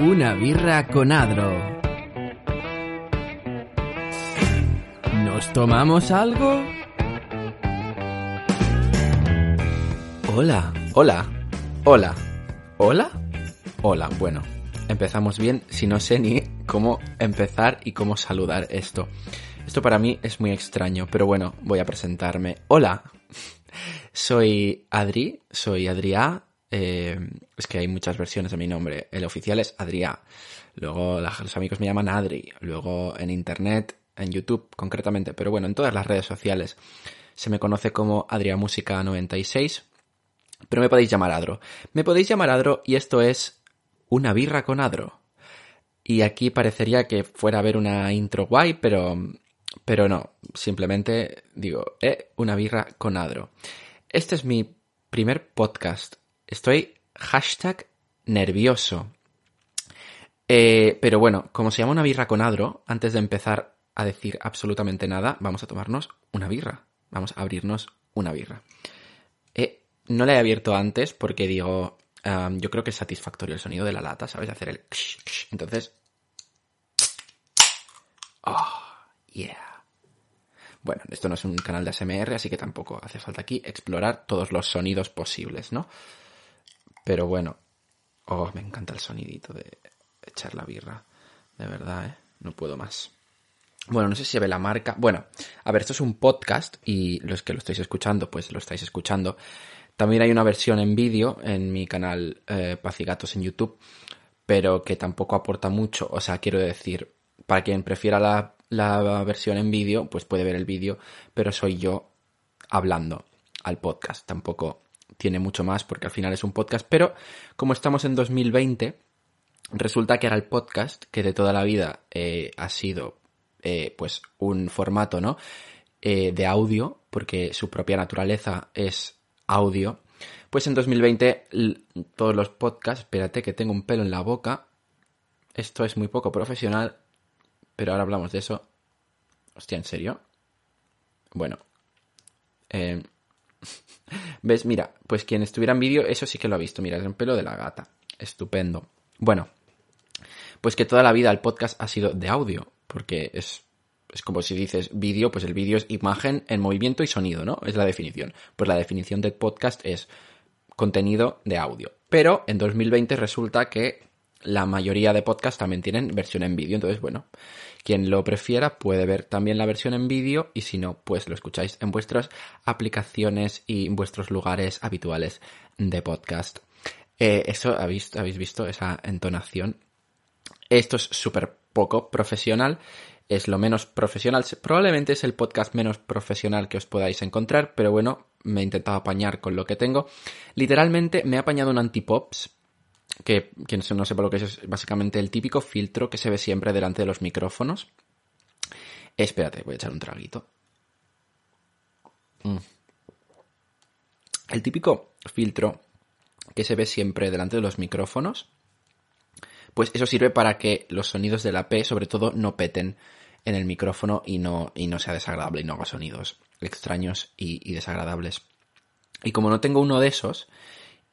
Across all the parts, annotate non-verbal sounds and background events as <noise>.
Una birra con Adro. ¿Nos tomamos algo? Hola, hola, hola, hola, hola. Bueno, empezamos bien si no sé ni cómo empezar y cómo saludar esto. Esto para mí es muy extraño, pero bueno, voy a presentarme. Hola, <laughs> soy Adri, soy Adrià, eh, es que hay muchas versiones de mi nombre. El oficial es Adrià. Luego los amigos me llaman Adri. Luego en internet, en YouTube concretamente, pero bueno, en todas las redes sociales se me conoce como Adrià Música 96. Pero me podéis llamar Adro. Me podéis llamar Adro y esto es una birra con Adro. Y aquí parecería que fuera a haber una intro guay, pero, pero no. Simplemente digo, eh, una birra con Adro. Este es mi primer podcast Estoy hashtag nervioso. Eh, pero bueno, como se llama una birra con Adro, antes de empezar a decir absolutamente nada, vamos a tomarnos una birra. Vamos a abrirnos una birra. Eh, no la he abierto antes porque digo, yo creo que es satisfactorio el sonido de la lata, ¿sabes? Hacer el... Entonces... Oh, yeah. Bueno, esto no es un canal de ASMR, así que tampoco hace falta aquí explorar todos los sonidos posibles, ¿no? Pero bueno, oh, me encanta el sonidito de echar la birra. De verdad, ¿eh? No puedo más. Bueno, no sé si se ve la marca. Bueno, a ver, esto es un podcast y los que lo estáis escuchando, pues lo estáis escuchando. También hay una versión en vídeo en mi canal eh, en YouTube, pero que tampoco aporta mucho. O sea, quiero decir, para quien prefiera la, la versión en vídeo, pues puede ver el vídeo, pero soy yo hablando al podcast. Tampoco tiene mucho más porque al final es un podcast, pero como estamos en 2020, resulta que era el podcast que de toda la vida eh, ha sido eh, pues un formato, ¿no? Eh, de audio, porque su propia naturaleza es audio. Pues en 2020 todos los podcasts, espérate que tengo un pelo en la boca, esto es muy poco profesional, pero ahora hablamos de eso. Hostia, ¿en serio? Bueno. Eh, ¿Ves? Mira, pues quien estuviera en vídeo, eso sí que lo ha visto. Mira, es un pelo de la gata. Estupendo. Bueno, pues que toda la vida el podcast ha sido de audio, porque es, es como si dices vídeo, pues el vídeo es imagen en movimiento y sonido, ¿no? Es la definición. Pues la definición del podcast es contenido de audio. Pero en 2020 resulta que la mayoría de podcasts también tienen versión en vídeo. Entonces, bueno, quien lo prefiera puede ver también la versión en vídeo y si no, pues lo escucháis en vuestras aplicaciones y en vuestros lugares habituales de podcast. Eh, eso, ¿habéis, habéis visto esa entonación. Esto es súper poco profesional. Es lo menos profesional. Probablemente es el podcast menos profesional que os podáis encontrar, pero bueno, me he intentado apañar con lo que tengo. Literalmente me he apañado un antipops que quien no sepa lo que es, es básicamente el típico filtro que se ve siempre delante de los micrófonos. Espérate, voy a echar un traguito. Mm. El típico filtro que se ve siempre delante de los micrófonos, pues eso sirve para que los sonidos de la P, sobre todo, no peten en el micrófono y no, y no sea desagradable y no haga sonidos extraños y desagradables. Y como no tengo uno de esos,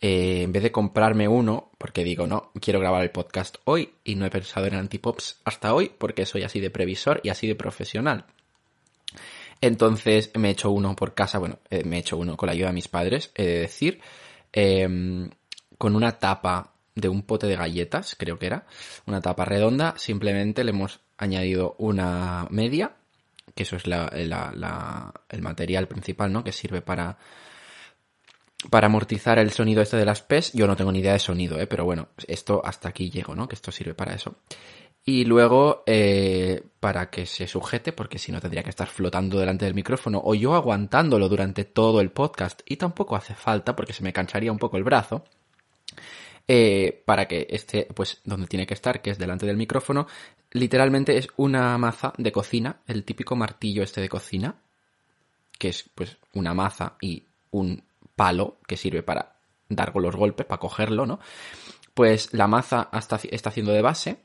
eh, en vez de comprarme uno, porque digo, no, quiero grabar el podcast hoy y no he pensado en antipops hasta hoy porque soy así de previsor y así de profesional. Entonces me he hecho uno por casa, bueno, eh, me he hecho uno con la ayuda de mis padres, he de decir, em, con una tapa de un pote de galletas, creo que era, una tapa redonda, simplemente le hemos añadido una media, que eso es el material principal, ¿no? Que sirve para para amortizar el sonido este de las PES, yo no tengo ni idea de sonido, ¿eh? pero bueno, esto hasta aquí llego, ¿no? Que esto sirve para eso. Y luego, eh, para que se sujete, porque si no tendría que estar flotando delante del micrófono, o yo aguantándolo durante todo el podcast, y tampoco hace falta, porque se me cansaría un poco el brazo, eh, para que esté pues donde tiene que estar, que es delante del micrófono. Literalmente es una maza de cocina, el típico martillo este de cocina, que es pues una maza y un palo que sirve para dar los golpes, para cogerlo, ¿no? Pues la maza está, está haciendo de base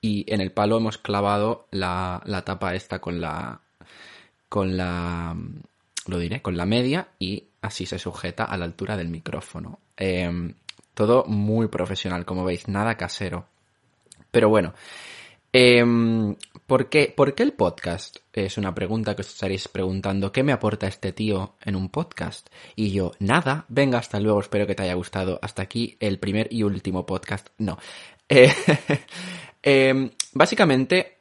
y en el palo hemos clavado la, la tapa esta con la con la lo diré, con la media y así se sujeta a la altura del micrófono. Em, todo muy profesional, como veis, nada casero. Pero bueno, em, ¿por, qué, ¿por qué el podcast? Es una pregunta que os estaréis preguntando. ¿Qué me aporta este tío en un podcast? Y yo, nada, venga, hasta luego, espero que te haya gustado. Hasta aquí el primer y último podcast. No. <laughs> Eh, <laughs> em, básicamente,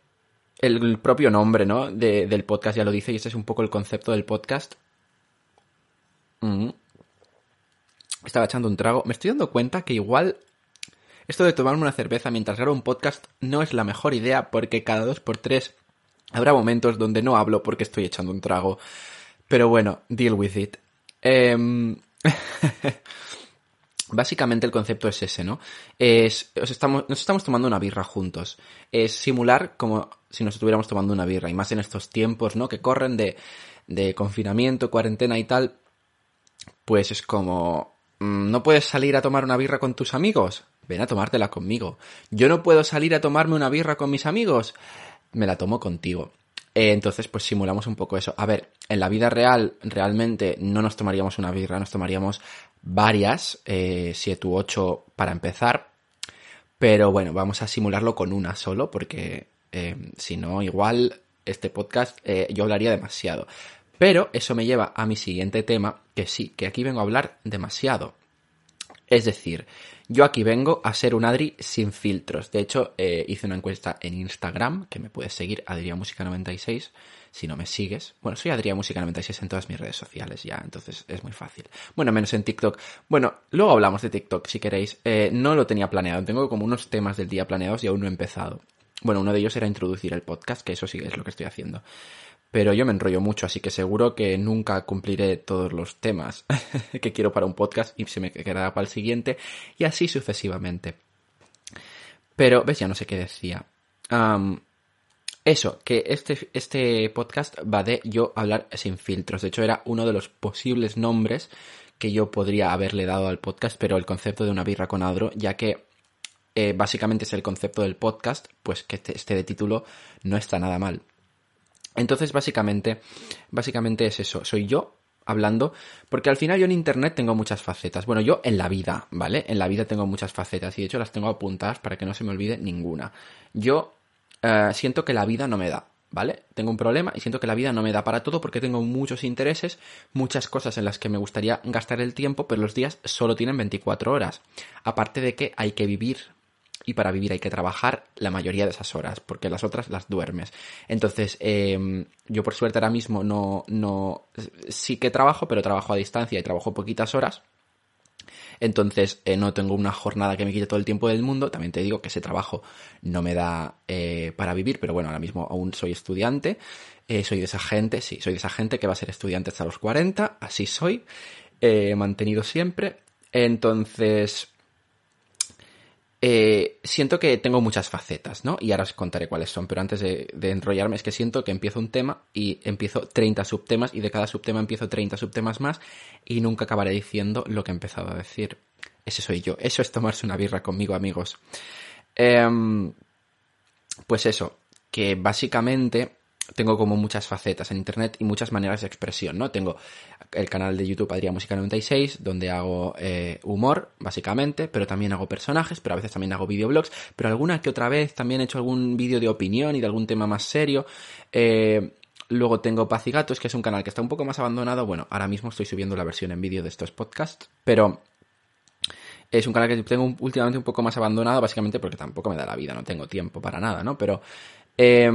el propio nombre, ¿no? del podcast ya lo dice y este es un poco el concepto del podcast. Mm. Estaba echando un trago. Me estoy dando cuenta que igual esto de tomarme una cerveza mientras grabo un podcast no es la mejor idea porque cada dos por tres habrá momentos donde no hablo porque estoy echando un trago. Pero bueno, deal with it. Em, <laughs> básicamente el concepto es ese, ¿no? Es, estamos, nos estamos tomando una birra juntos. Es simular como si nos estuviéramos tomando una birra. Y más en estos tiempos, ¿no? Que corren de, de confinamiento, cuarentena y tal. Pues es como, mm, ¿no puedes salir a tomar una birra con tus amigos? Ven a tomártela conmigo. Yo no puedo salir a tomarme una birra con mis amigos. Me la tomo contigo. Eh, entonces, pues simulamos un poco eso. A ver, en la vida real, realmente no nos tomaríamos una birra, nos tomaríamos varias, eh, siete u ocho para empezar. Pero bueno, vamos a simularlo con una solo, porque eh, si no, igual este podcast yo hablaría demasiado. Pero eso me lleva a mi siguiente tema, que sí, que aquí vengo a hablar demasiado. Es decir, yo aquí vengo a ser un Adri sin filtros. De hecho, eh, hice una encuesta en Instagram, que me puedes seguir, Música 96 si no me sigues. Bueno, soy Música 96 en todas mis redes sociales ya, entonces es muy fácil. Bueno, menos en TikTok. Bueno, luego hablamos de TikTok si queréis. Eh, no lo tenía planeado, tengo como unos temas del día planeados y aún no he empezado. Bueno, uno de ellos era introducir el podcast, que eso sí es lo que estoy haciendo pero yo me enrollo mucho, así que seguro que nunca cumpliré todos los temas <laughs> que quiero para un podcast y se me quedará para el siguiente y así sucesivamente. Pero, ves, ya no sé qué decía. eso, que este, este podcast va de yo hablar sin filtros. De hecho, era uno de los posibles nombres que yo podría haberle dado al podcast, pero el concepto de una birra con adro, ya que eh, básicamente es el concepto del podcast, pues que este, este de título no está nada mal. Entonces, básicamente, básicamente es eso. Soy yo hablando, porque al final yo en Internet tengo muchas facetas. Bueno, yo en la vida, ¿vale? En la vida tengo muchas facetas y de hecho las tengo apuntadas para que no se me olvide ninguna. Yo eh, siento que la vida no me da, ¿vale? Tengo un problema y siento que la vida no me da para todo porque tengo muchos intereses, muchas cosas en las que me gustaría gastar el tiempo, pero los días solo tienen 24 horas. Aparte de que hay que vivir y para vivir hay que trabajar la mayoría de esas horas, porque las otras las duermes. Entonces, em, yo por suerte ahora mismo no, no, sí que trabajo, pero trabajo a distancia y trabajo poquitas horas. Entonces, eh, no tengo una jornada que me quite todo el tiempo del mundo. También te digo que ese trabajo no me da eh, para vivir, pero bueno, ahora mismo aún soy estudiante. Eh, soy de esa gente, sí, soy de esa gente que va a ser estudiante hasta los 40, así soy. Mantenido siempre. Entonces, eh, siento que tengo muchas facetas, ¿no? Y ahora os contaré cuáles son, pero antes de, enrollarme es que siento que empiezo un tema y empiezo 30 subtemas y de cada subtema empiezo 30 subtemas más y nunca acabaré diciendo lo que he empezado a decir. Ese soy yo, eso es tomarse una birra conmigo, amigos. Em, pues eso, que básicamente tengo como muchas facetas en internet y muchas maneras de expresión, ¿no? Tengo el canal de YouTube Adrián Música 96, donde hago eh, humor, básicamente, pero también hago personajes, pero a veces también hago videoblogs, pero alguna que otra vez también he hecho algún vídeo de opinión y de algún tema más serio. Eh, luego tengo Paz y Gatos, que es un canal que está un poco más abandonado. Bueno, ahora mismo estoy subiendo la versión en vídeo de estos podcasts, pero es un canal que tengo últimamente un poco más abandonado, básicamente porque tampoco me da la vida, no tengo tiempo para nada, ¿no? Pero eh,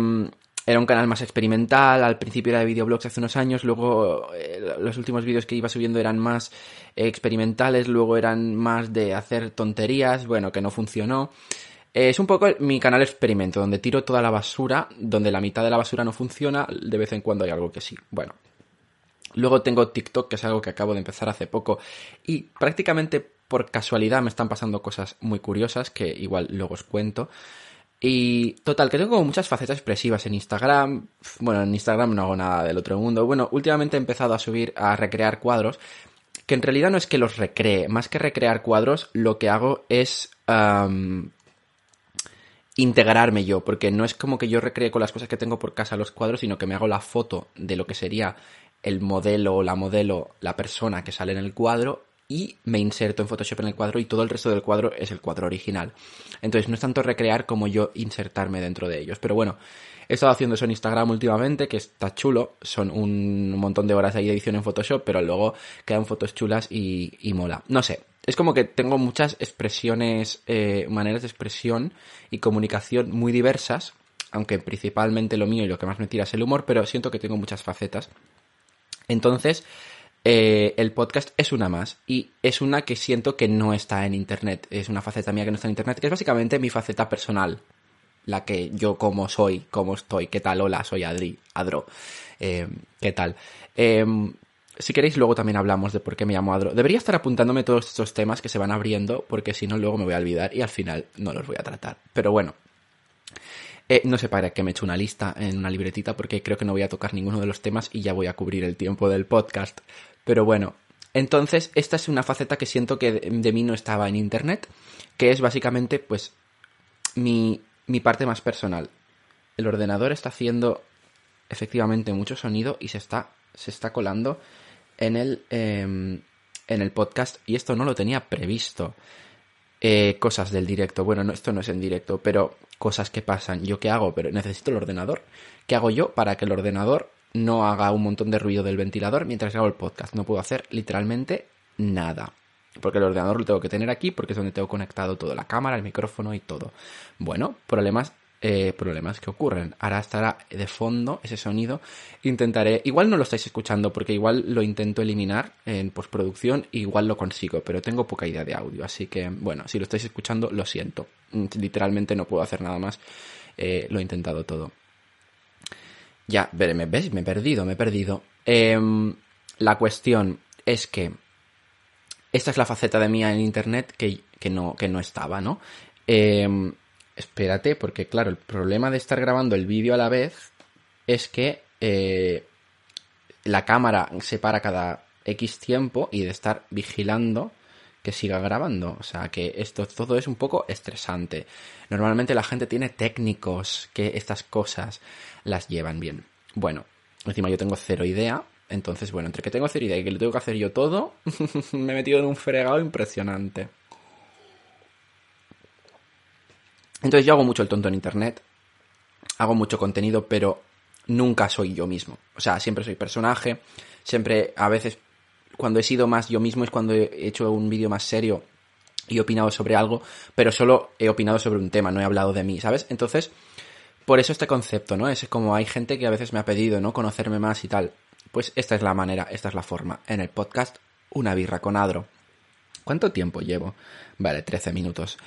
era un canal más experimental, al principio era de videoblogs hace unos años, luego eh, los últimos vídeos que iba subiendo eran más experimentales, luego eran más de hacer tonterías, bueno, que no funcionó. es un poco mi canal experimento, donde tiro toda la basura, donde la mitad de la basura no funciona, de vez en cuando hay algo que sí. Bueno. Luego tengo TikTok, que es algo que acabo de empezar hace poco, y prácticamente por casualidad me están pasando cosas muy curiosas que igual luego os cuento. Y total, que tengo muchas facetas expresivas en Instagram. Bueno, en Instagram no hago nada del otro mundo. Bueno, últimamente he empezado a subir, a recrear cuadros, que en realidad no es que los recree, más que recrear cuadros, lo que hago es integrarme yo, porque no es como que yo recree con las cosas que tengo por casa los cuadros, sino que me hago la foto de lo que sería el modelo o la modelo, la persona que sale en el cuadro y me inserto en Photoshop en el cuadro y todo el resto del cuadro es el cuadro original. Entonces no es tanto recrear como yo insertarme dentro de ellos. Pero bueno, he estado haciendo eso en Instagram últimamente, que está chulo. Son un montón de horas ahí de edición en Photoshop, pero luego quedan fotos chulas y, y mola. No sé, es como que tengo muchas expresiones, eh, maneras de expresión y comunicación muy diversas, aunque principalmente lo mío y lo que más me tira es el humor, pero siento que tengo muchas facetas. Entonces, eh, el podcast es una más y es una que siento que no está en internet. Es una faceta mía que no está en internet, que es básicamente mi faceta personal. La que yo como soy, cómo estoy, qué tal, hola, soy Adri, Adro, eh, qué tal. Si queréis, luego también hablamos de por qué me llamo Adro. Debería estar apuntándome todos estos temas que se van abriendo, porque si no, luego me voy a olvidar y al final no los voy a tratar. Pero bueno, eh, no sé para qué me he hecho una lista en una libretita, porque creo que no voy a tocar ninguno de los temas y ya voy a cubrir el tiempo del podcast. Pero bueno, entonces esta es una faceta que siento que de, mí no estaba en internet, que es básicamente, pues, mi, mi parte más personal. El ordenador está haciendo efectivamente mucho sonido y se está, se está colando en el, em, en el podcast y esto no lo tenía previsto. Eh, cosas del directo. Bueno, no, esto no es en directo, pero cosas que pasan. ¿Yo qué hago? Pero necesito el ordenador. ¿Qué hago yo para que el ordenador no haga un montón de ruido del ventilador mientras hago el podcast? No puedo hacer literalmente nada. Porque el ordenador lo tengo que tener aquí porque es donde tengo conectado todo, la cámara, el micrófono y todo. Bueno, problemas eh, problemas que ocurren. Ahora estará de fondo ese sonido. Intentaré, igual no lo estáis escuchando porque igual lo intento eliminar en postproducción, igual lo consigo, pero tengo poca idea de audio, así que bueno, si lo estáis escuchando, lo siento. Mm, literalmente no puedo hacer nada más. Eh, lo he intentado todo. Ya, me, ¿ves? Me he perdido, me he perdido. Em, la cuestión es que esta es la faceta de mía en internet que, que, no, que no estaba, ¿no? Eh, espérate, porque claro, el problema de estar grabando el vídeo a la vez es que eh, la cámara se para cada X tiempo y de estar vigilando que siga grabando. O sea que esto todo es un poco estresante. Normalmente la gente tiene técnicos que estas cosas las llevan bien. Bueno, encima yo tengo cero idea. Entonces, bueno, entre que tengo cero idea y que lo tengo que hacer yo todo, <laughs> me he metido en un fregado impresionante. Entonces yo hago mucho el tonto en Internet, hago mucho contenido, pero nunca soy yo mismo. O sea, siempre soy personaje, siempre a veces cuando he sido más yo mismo es cuando he hecho un vídeo más serio y he opinado sobre algo, pero solo he opinado sobre un tema, no he hablado de mí, ¿sabes? Entonces, por eso este concepto, ¿no? Es como hay gente que a veces me ha pedido, ¿no? Conocerme más y tal. Pues esta es la manera, esta es la forma. En el podcast, una birra con Adro. ¿Cuánto tiempo llevo? Vale, 13 minutos.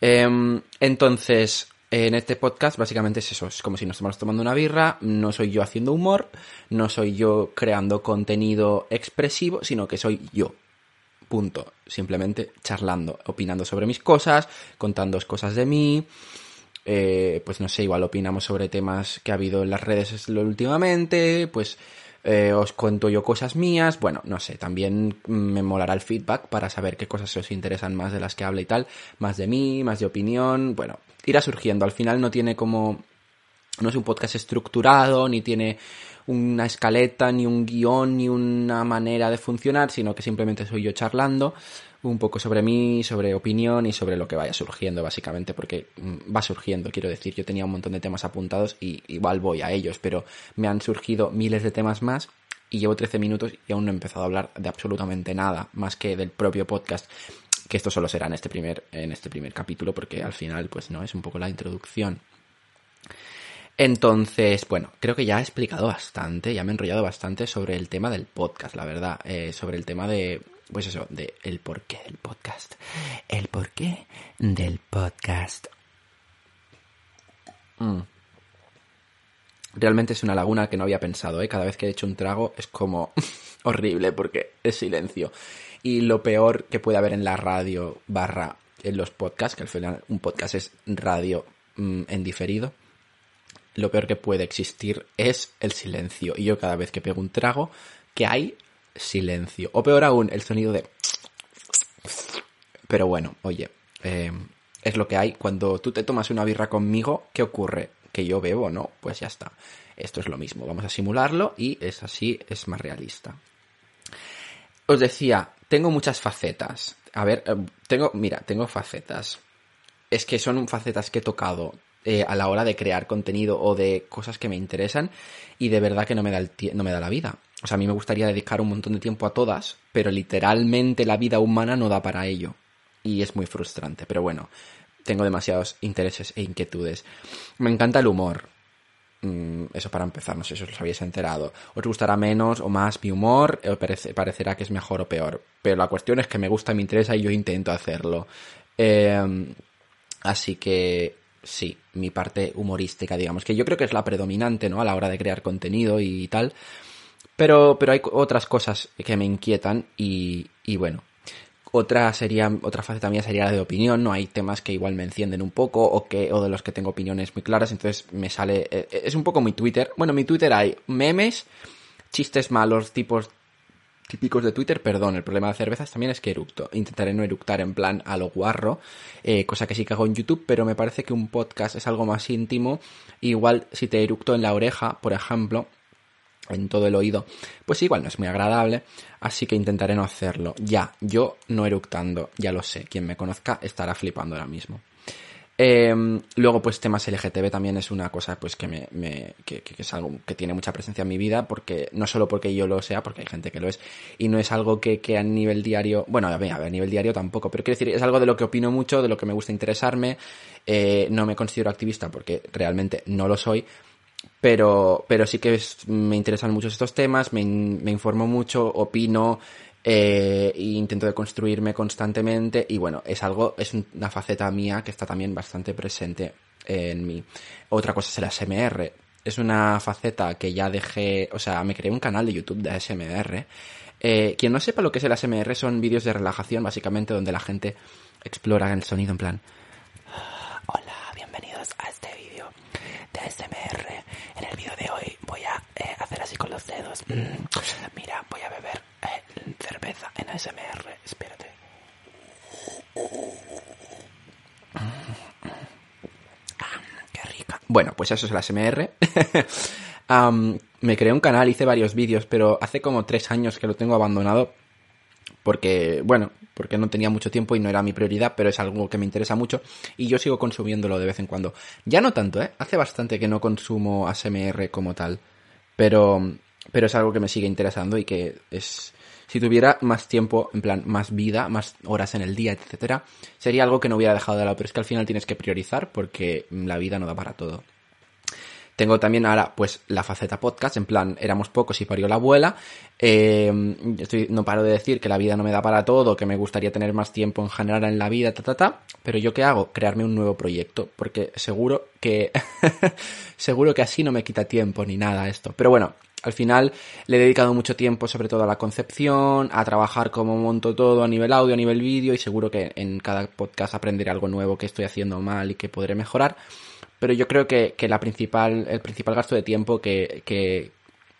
Em, entonces, en este podcast básicamente es eso, es como si nos estamos tomando una birra, no soy yo haciendo humor, no soy yo creando contenido expresivo, sino que soy yo. Punto. Simplemente charlando, opinando sobre mis cosas, contando cosas de mí. Eh, pues no sé, igual opinamos sobre temas que ha habido en las redes últimamente, pues eh, os cuento yo cosas mías, bueno, no sé, también me molará el feedback para saber qué cosas os interesan más de las que habla y tal, más de mí, más de opinión, bueno, irá surgiendo, al final no tiene como, no es un podcast estructurado, ni tiene una escaleta, ni un guion, ni una manera de funcionar, sino que simplemente soy yo charlando un poco sobre mí, sobre opinión y sobre lo que vaya surgiendo, básicamente, porque mm, va surgiendo, quiero decir, yo tenía un montón de temas apuntados y igual voy a ellos, pero me han surgido miles de temas más y llevo 13 minutos y aún no he empezado a hablar de absolutamente nada, más que del propio podcast, que esto solo será en este primer, en este primer capítulo, porque al final, pues no, es un poco la introducción. Entonces, bueno, creo que ya he explicado bastante, ya me he enrollado bastante sobre el tema del podcast, la verdad, eh, sobre el tema de pues eso, de el porqué del podcast. El porqué del podcast. Mm. Realmente es una laguna que no había pensado, ¿eh? Cada vez que he hecho un trago es como <laughs> horrible porque es silencio. y lo peor que puede haber en la radio barra en los podcasts, que al final un podcast es radio mm, en diferido, lo peor que puede existir es el silencio. Y yo cada vez que pego un trago, que hay silencio. O peor aún, el sonido de... Pero bueno, oye, eh, es lo que hay. Cuando tú te tomas una birra conmigo, ¿qué ocurre? Que yo bebo, ¿no? Pues ya está. Esto es lo mismo. Vamos a simularlo y es así, es más realista. Os decía, tengo muchas facetas. A ver, eh, tengo, mira, tengo facetas. Es que son facetas que he tocado eh, a la hora de crear contenido o de cosas que me interesan y de verdad que no me da, el no me da la vida. O sea, a mí me gustaría dedicar un montón de tiempo a todas, pero literalmente la vida humana no da para ello. Y es muy frustrante. Pero bueno, tengo demasiados intereses e inquietudes. Me encanta el humor. Mm, eso para empezar, no sé si os habéis enterado. Os gustará menos o más mi humor, o parecerá que es mejor o peor. Pero la cuestión es que me gusta, me interesa y yo intento hacerlo. Em, así que sí, mi parte humorística, digamos, que yo creo que es la predominante, ¿no? A la hora de crear contenido y tal. Pero, pero hay otras cosas que me inquietan y, y bueno. Otra sería, otra faceta mía sería la de opinión, ¿no? Hay temas que igual me encienden un poco o que, o de los que tengo opiniones muy claras, entonces me sale, eh, es un poco mi Twitter. Bueno, mi Twitter hay memes, chistes malos, tipos típicos de Twitter, perdón, el problema de cervezas también es que eructo. Intentaré no eructar en plan a lo guarro, eh, cosa que sí que hago en YouTube, pero me parece que un podcast es algo más íntimo. Igual si te eructo en la oreja, por ejemplo, en todo el oído, pues igual no es muy agradable, así que intentaré no hacerlo. Ya, yo no eructando, ya lo sé, quien me conozca estará flipando ahora mismo. Em, luego, pues temas LGTB también es una cosa pues que me, que, es algo que tiene mucha presencia en mi vida, porque no solo porque yo lo sea, porque hay gente que lo es, y no es algo que, a nivel diario, bueno, a a nivel diario tampoco, pero quiero decir, es algo de lo que opino mucho, de lo que me gusta interesarme, eh, no me considero activista porque realmente no lo soy, pero, pero sí que me interesan mucho estos temas, me, me informo mucho, opino, eh, e intento deconstruirme constantemente y bueno, es algo, es una faceta mía que está también bastante presente en mí. Otra cosa es el ASMR. Es una faceta que ya dejé, o sea, me creé un canal de YouTube de ASMR. Eh, quien no sepa lo que es el ASMR son vídeos de relajación, básicamente, donde la gente explora el sonido en plan. Hola, bienvenidos a este vídeo de ASMR. En el vídeo de hoy voy a eh, hacer con los dedos. Mm, mira, voy a beber cerveza en ASMR. Espérate. Ah, qué rica. Bueno, pues eso es el ASMR. <laughs> me creé un canal, hice varios vídeos, pero hace como tres años que lo tengo abandonado porque, bueno, porque no tenía mucho tiempo y no era mi prioridad, pero es algo que me interesa mucho y yo sigo consumiéndolo de vez en cuando. Ya no tanto, ¿eh? Hace bastante que no consumo ASMR como tal, pero, pero es algo que me sigue interesando y que es, si tuviera más tiempo, en plan, más vida, más horas en el día, etcétera, sería algo que no hubiera dejado de lado, pero es que al final tienes que priorizar porque la vida no da para todo. Tengo también ahora, pues, la faceta podcast, en plan, éramos pocos y parió la abuela. Eh, estoy, no paro de decir que la vida no me da para todo, que me gustaría tener más tiempo en general en la vida, ta, ta, ta. Pero yo qué hago? Crearme un nuevo proyecto, porque seguro que, <laughs> seguro que así no me quita tiempo ni nada esto. Pero bueno, al final le he dedicado mucho tiempo sobre todo a la concepción, a trabajar cómo monto todo a nivel audio, a nivel vídeo y seguro que en cada podcast aprenderé algo nuevo que estoy haciendo mal y que podré mejorar. Pero yo creo que, que la principal, el principal gasto de tiempo que, que,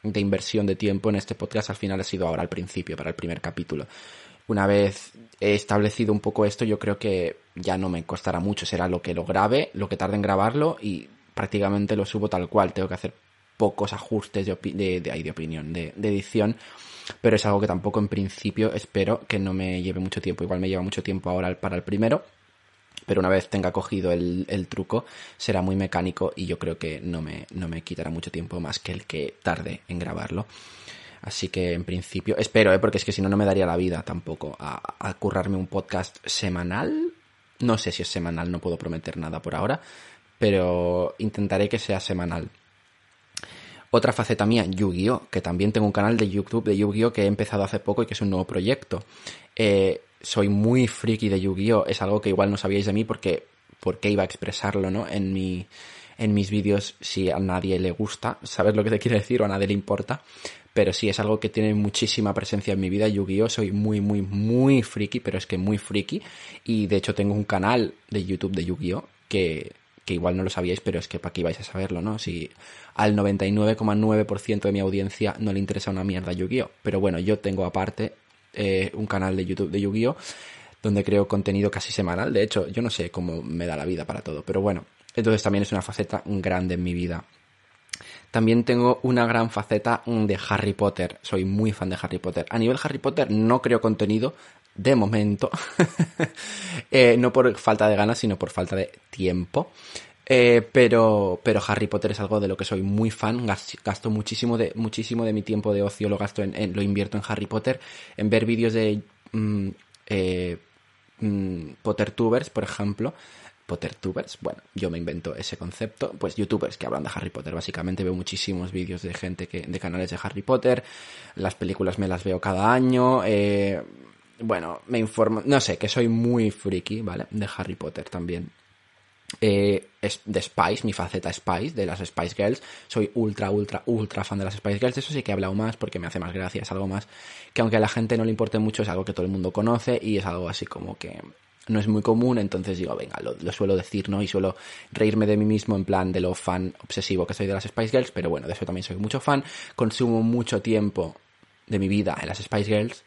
de inversión de tiempo en este podcast al final ha sido ahora al principio, para el primer capítulo. Una vez he establecido un poco esto, yo creo que ya no me costará mucho. Será lo que lo grabe, lo que tarde en grabarlo y prácticamente lo subo tal cual. Tengo que hacer pocos ajustes de, de, de, opinión, de, edición, pero es algo que tampoco en principio espero que no me lleve mucho tiempo. Igual me lleva mucho tiempo ahora para el primero, pero una vez tenga cogido el, el, truco será muy mecánico y yo creo que no me, no me quitará mucho tiempo más que el que tarde en grabarlo. Así que en principio, espero, ¿eh? porque es que si no, no me daría la vida tampoco a, a currarme un podcast semanal. No sé si es semanal, no puedo prometer nada por ahora, pero intentaré que sea semanal. Otra faceta mía, Yu-Gi-Oh!, que también tengo un canal de YouTube de Yu-Gi-Oh! que he empezado hace poco y que es un nuevo proyecto. Eh, soy muy friki de Yu-Gi-Oh! Es algo que igual no sabíais de mí porque, porque iba a expresarlo, ¿no? En mi, en mis vídeos si a nadie le gusta, ¿sabes lo que te quiero decir? O a nadie le importa. Pero sí, es algo que tiene muchísima presencia en mi vida. Yu-Gi-Oh! Soy muy, muy, muy friki, pero es que muy friki. Y de hecho tengo un canal de YouTube de Yu-Gi-Oh! que que igual no lo sabíais, pero es que para qué vais a saberlo, ¿no? Si al 99,9% de mi audiencia no le interesa una mierda Yu-Gi-Oh! Pero bueno, yo tengo aparte eh, un canal de YouTube de Yu-Gi-Oh! donde creo contenido casi semanal. De hecho, yo no sé cómo me da la vida para todo, pero bueno, entonces también es una faceta grande en mi vida. También tengo una gran faceta de Harry Potter. Soy muy fan de Harry Potter. A nivel Harry Potter no creo contenido de momento. <laughs> Eh, no por falta de ganas, sino por falta de tiempo. Eh, pero, pero Harry Potter es algo de lo que soy muy fan. Gasto muchísimo de, muchísimo de mi tiempo de ocio, lo gasto en, lo invierto en Harry Potter, en ver vídeos de mm, eh, mm, PotterTubers, por ejemplo. PotterTubers, bueno, yo me invento ese concepto, pues youtubers que hablan de Harry Potter, básicamente veo muchísimos vídeos de gente que, de canales de Harry Potter, las películas me las veo cada año, eh, bueno, me informo, no sé, que soy muy friki, ¿vale? De Harry Potter también. Eh, es de Spice, mi faceta Spice, de las Spice Girls. Soy ultra, ultra, ultra fan de las Spice Girls. Eso sí que he hablado más porque me hace más gracia. Es algo más que aunque a la gente no le importe mucho, es algo que todo el mundo conoce y es algo así como que no es muy común. Entonces digo, venga, lo, lo suelo decir, ¿no? Y suelo reírme de mí mismo en plan de lo fan obsesivo que soy de las Spice Girls. Pero bueno, de eso también soy mucho fan. Consumo mucho tiempo de mi vida en las Spice Girls.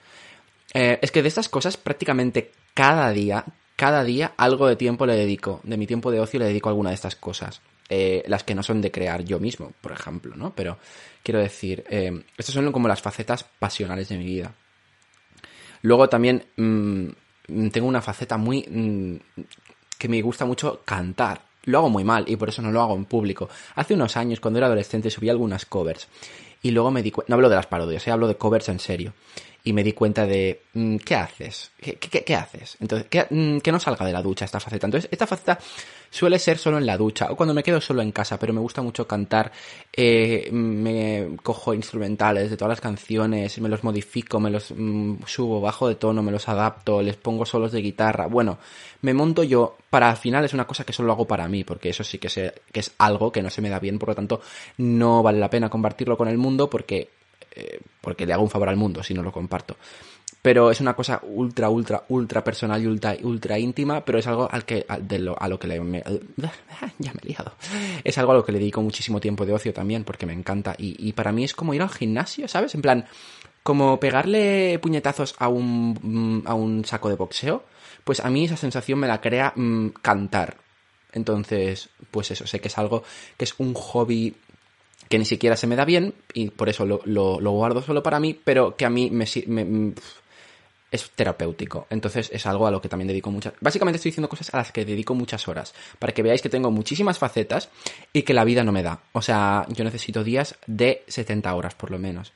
Eh, es que de estas cosas prácticamente cada día, cada día algo de tiempo le dedico, de mi tiempo de ocio le dedico a alguna de estas cosas. Eh, las que no son de crear yo mismo, por ejemplo, ¿no? Pero quiero decir, eh, estas son como las facetas pasionales de mi vida. Luego también mm, tengo una faceta muy... Mm, que me gusta mucho cantar. Lo hago muy mal y por eso no lo hago en público. Hace unos años, cuando era adolescente, subí algunas covers. Y luego me di cuenta... No hablo de las parodias, hablo de covers en serio y me di cuenta de, mm, ¿qué haces? ¿Qué, haces? Entonces, mm, que, no salga de la ducha esta faceta. Entonces, esta faceta suele ser solo en la ducha o cuando me quedo solo en casa, pero me gusta mucho cantar. Eh, me cojo instrumentales de todas las canciones, me los modifico, me los mm, subo bajo de tono, me los adapto, les pongo solos de guitarra. Bueno, me monto yo. Para al final es una cosa que solo hago para mí, porque eso sí que, que es algo que no se me da bien, por lo tanto, no vale la pena compartirlo con el mundo porque eh, porque le hago un favor al mundo si no lo comparto. Pero es una cosa ultra, ultra, ultra personal y ultra, ultra íntima, pero es algo al que, a, lo, a lo que le... <laughs> ya me he liado. Es algo a lo que le dedico muchísimo tiempo de ocio también, porque me encanta. Y, para mí es como ir al gimnasio, ¿sabes? En plan, como pegarle puñetazos a un, a un saco de boxeo, pues a mí esa sensación me la crea mm, cantar. Entonces, pues eso, sé que es algo que es un hobby que ni siquiera se me da bien y por eso lo, guardo solo para mí, pero que a mí me, me, es terapéutico. Entonces es algo a lo que también dedico muchas... Básicamente estoy diciendo cosas a las que dedico muchas horas, para que veáis que tengo muchísimas facetas y que la vida no me da. O sea, yo necesito días de 70 horas por lo menos.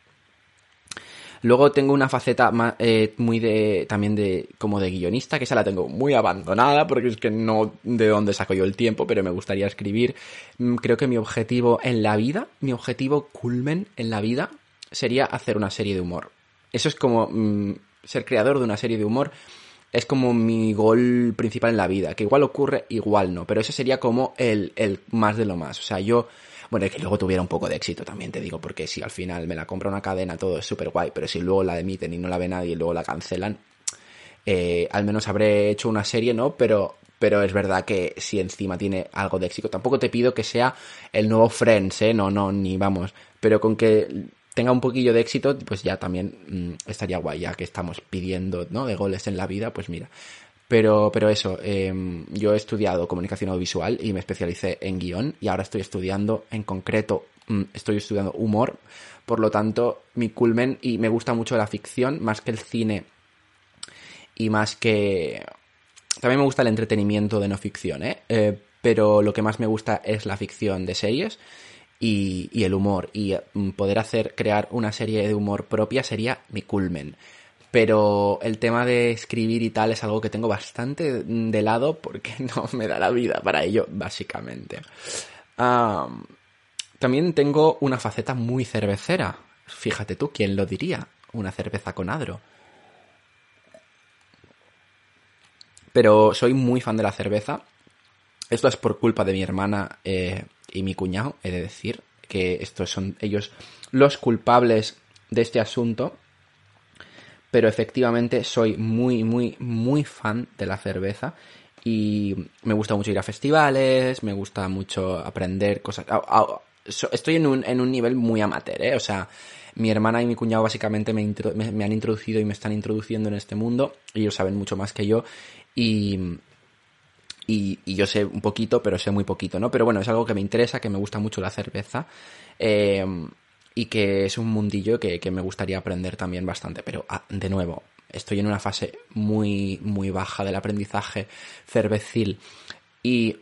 Luego tengo una faceta eh, muy de, también de, como de guionista, que esa la tengo muy abandonada, porque es que no de dónde saco yo el tiempo, pero me gustaría escribir. Mm, creo que mi objetivo en la vida, mi objetivo culmen en la vida, sería hacer una serie de humor. Eso es como mm, ser creador de una serie de humor es como mi gol principal en la vida, que igual ocurre, igual no, pero ese sería como el, el más de lo más. O sea, yo bueno, que luego tuviera un poco de éxito también, te digo, porque si al final me la compra una cadena, todo es súper guay, pero si luego la emiten y no la ve nadie y luego la cancelan, eh, al menos habré hecho una serie, ¿no? Pero, pero es verdad que si encima tiene algo de éxito, tampoco te pido que sea el nuevo Friends, ¿eh? No, no, ni vamos, pero con que tenga un poquillo de éxito, pues ya también mm, estaría guay, ya que estamos pidiendo, ¿no? De goles en la vida, pues mira, pero, pero eso, em, yo he estudiado comunicación audiovisual y me especialicé en guion y ahora estoy estudiando en concreto, mm, estoy estudiando humor, por lo tanto, mi culmen y me gusta mucho la ficción más que el cine y más que... También me gusta el entretenimiento de no ficción, ¿eh? eh pero lo que más me gusta es la ficción de series y, y el humor. Y mm, poder hacer, crear una serie de humor propia sería mi culmen pero el tema de escribir y tal es algo que tengo bastante de lado porque <laughs> no me da la vida para ello, básicamente. también tengo una faceta muy cervecera. Fíjate tú, ¿quién lo diría? Una cerveza con adro. Pero soy muy fan de la cerveza. Esto es por culpa de mi hermana eh, y mi cuñado, he de decir, que estos son ellos los culpables de este asunto. Pero efectivamente soy muy, muy, muy fan de la cerveza y me gusta mucho ir a festivales, me gusta mucho aprender cosas. Estoy en un, en un nivel muy amateur, ¿eh? O sea, mi hermana y mi cuñado básicamente me, me, han introducido y me están introduciendo en este mundo. Ellos saben mucho más que yo y, y, yo sé un poquito, pero sé muy poquito, ¿no? Pero bueno, es algo que me interesa, que me gusta mucho la cerveza. Eh, y que es un mundillo que, que, me gustaría aprender también bastante. Pero, ah, de nuevo, estoy en una fase muy, muy baja del aprendizaje cervecil y,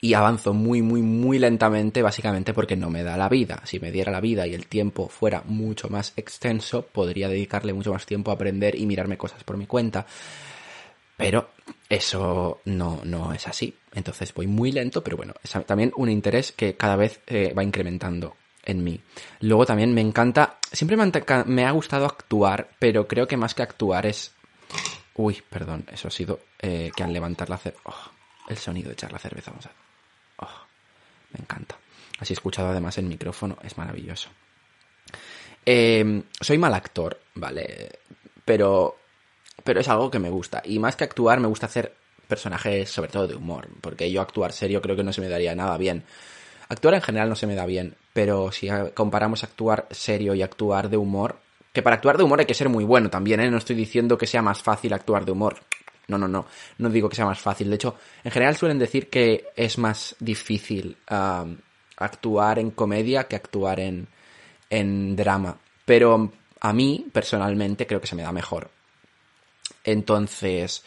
y avanzo muy, muy, muy lentamente, básicamente porque no me da la vida. Si me diera la vida y el tiempo fuera mucho más extenso, podría dedicarle mucho más tiempo a aprender y mirarme cosas por mi cuenta. Pero eso no, no es así. Entonces voy muy lento, pero bueno, es también un interés que cada vez eh, va incrementando en mí. Luego también me encanta, siempre me, ha gustado actuar, pero creo que más que actuar es... Uy, perdón, eso ha sido eh, que al levantar la cerveza... Oh, el sonido de echar la cerveza, vamos a ver. Oh, me encanta. Así escuchado además el micrófono, es maravilloso. Em, soy mal actor, ¿vale? Pero, pero es algo que me gusta. Y más que actuar, me gusta hacer personajes, sobre todo de humor. Porque yo actuar serio creo que no se me daría nada bien. Actuar en general no se me da bien, pero si comparamos actuar serio y actuar de humor, que para actuar de humor hay que ser muy bueno también, ¿eh? No estoy diciendo que sea más fácil actuar de humor. No, no, no. No digo que sea más fácil. De hecho, en general suelen decir que es más difícil actuar en comedia que actuar en, en drama. Pero a mí, personalmente, creo que se me da mejor. Entonces,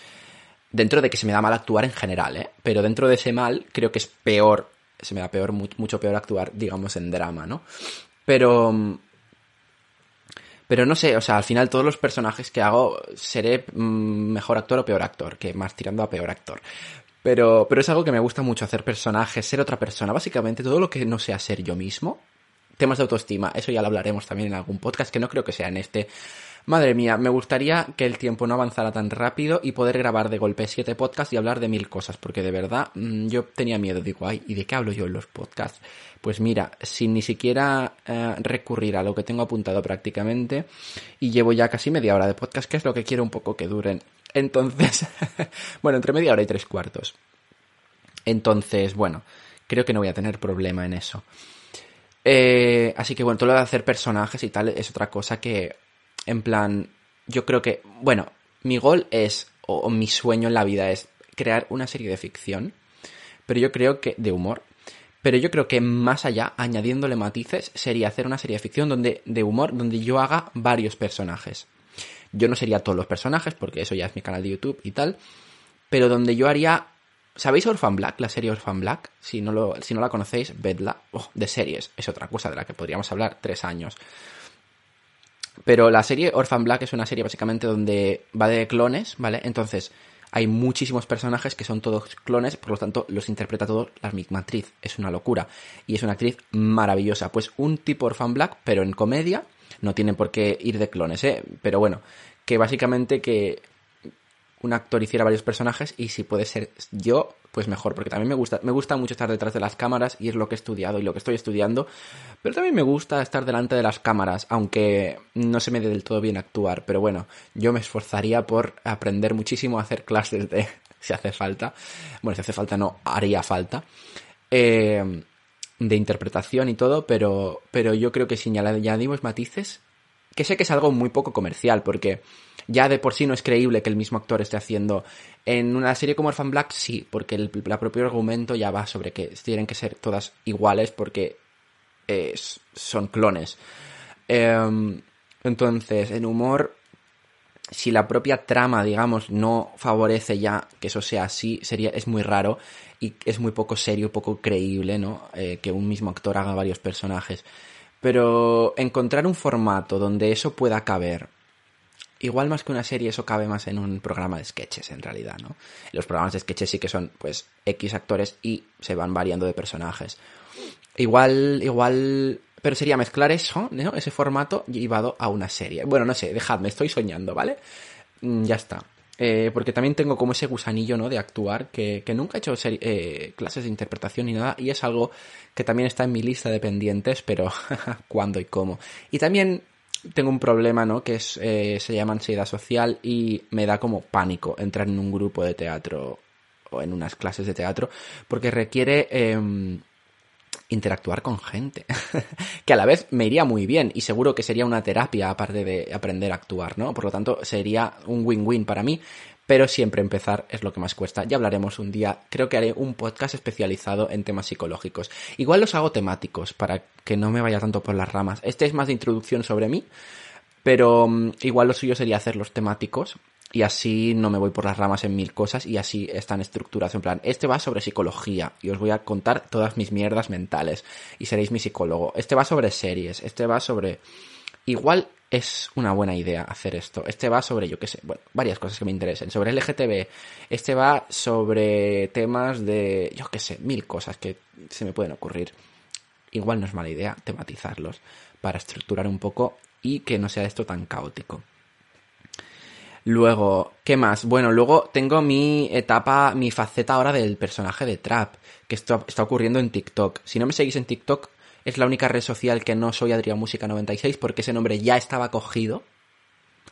dentro de que se me da mal actuar en general, ¿eh? Pero dentro de ese mal, creo que es peor se me da peor, mucho peor actuar, digamos, en drama, ¿no? Pero... Pero no sé, o sea, al final todos los personajes que hago seré mm, mejor actor o peor actor, que más tirando a peor actor. Pero, pero es algo que me gusta mucho hacer personajes, ser otra persona. Básicamente todo lo que no sea ser yo mismo. Temas de autoestima, eso ya lo hablaremos también en algún podcast, que no creo que sea en este. Madre mía, me gustaría que el tiempo no avanzara tan rápido y poder grabar de golpe siete podcasts y hablar de mil cosas, porque de verdad mm, yo tenía miedo, digo, ay, ¿y de qué hablo yo en los podcasts? Pues mira, sin ni siquiera eh, recurrir a lo que tengo apuntado prácticamente, y llevo ya casi media hora de podcast, que es lo que quiero un poco que duren. Entonces, <laughs> bueno, entre media hora y tres cuartos. Entonces, bueno, creo que no voy a tener problema en eso. Eh, así que bueno, todo lo de hacer personajes y tal es otra cosa que en plan, yo creo que, bueno, mi gol es, o, mi sueño en la vida es crear una serie de ficción, pero yo creo que, de humor, pero yo creo que más allá, añadiéndole matices, sería hacer una serie de ficción donde, de humor donde yo haga varios personajes. Yo no sería todos los personajes, porque eso ya es mi canal de YouTube y tal, pero donde yo haría ¿Sabéis Orphan Black? La serie Orphan Black. Si no, lo, si no la conocéis, vedla. Oh, de series. Es otra cosa de la que podríamos hablar tres años. Pero la serie Orphan Black es una serie básicamente donde va de clones, ¿vale? Entonces, hay muchísimos personajes que son todos clones, por lo tanto, los interpreta todos la misma actriz. Es una locura. Y es una actriz maravillosa. Pues un tipo Orphan Black, pero en comedia. No tiene por qué ir de clones, ¿eh? Pero bueno, que básicamente que un actor hiciera varios personajes y si puede ser yo, pues mejor, porque también me gusta, me gusta mucho estar detrás de las cámaras y es lo que he estudiado y lo que estoy estudiando, pero también me gusta estar delante de las cámaras, aunque no se me dé del todo bien actuar, pero bueno, yo me esforzaría por aprender muchísimo a hacer clases de, <laughs> si hace falta, bueno, si hace falta no, haría falta, eh, de interpretación y todo, pero, pero yo creo que si añadimos matices, que sé que es algo muy poco comercial, porque ya de por sí no es creíble que el mismo actor esté haciendo. En una serie como Orphan Black, sí, porque el, propio argumento ya va sobre que tienen que ser todas iguales porque son clones. Em, entonces, en humor, si la propia trama, digamos, no favorece ya que eso sea así, sería, es muy raro y es muy poco serio, poco creíble, ¿no? Eh, que un mismo actor haga varios personajes. Pero encontrar un formato donde eso pueda caber igual más que una serie, eso cabe más en un programa de sketches, en realidad, ¿no? Los programas de sketches sí que son, pues, X actores y se van variando de personajes. Igual, igual, pero sería mezclar eso, ¿no? Ese formato llevado a una serie. Bueno, no sé, dejadme, estoy soñando, ¿vale? Mm, ya está. Eh, porque también tengo como ese gusanillo, ¿no? De actuar, que, que nunca he hecho eh, clases de interpretación ni nada, y es algo que también está en mi lista de pendientes, pero <laughs> cuándo y cómo. Y también tengo un problema, ¿no? Que es, eh, se llama ansiedad social y me da como pánico entrar en un grupo de teatro o en unas clases de teatro, porque requiere em, interactuar con gente, <laughs> que a la vez me iría muy bien y seguro que sería una terapia aparte de aprender a actuar, ¿no? Por lo tanto, sería un win-win para mí, pero siempre empezar es lo que más cuesta. Ya hablaremos un día, creo que haré un podcast especializado en temas psicológicos. Igual los hago temáticos para que no me vaya tanto por las ramas. Este es más de introducción sobre mí, pero mm, igual lo suyo sería hacerlos temáticos y así no me voy por las ramas en mil cosas y así están estructurados en plan, este va sobre psicología y os voy a contar todas mis mierdas mentales y seréis mi psicólogo. Este va sobre series, este va sobre... Igual es una buena idea hacer esto. Este va sobre, yo qué sé, bueno, varias cosas que me interesen. Sobre LGTB, este va sobre temas de, yo qué sé, mil cosas que se me pueden ocurrir. Igual no es mala idea tematizarlos para estructurar un poco y que no sea esto tan caótico. Luego, ¿qué más? Bueno, luego tengo mi etapa, mi faceta ahora del personaje de Trap, que esto está ocurriendo en TikTok. Si no me seguís en TikTok, es la única red social que no soy Adrián Música 96 porque ese nombre ya estaba cogido,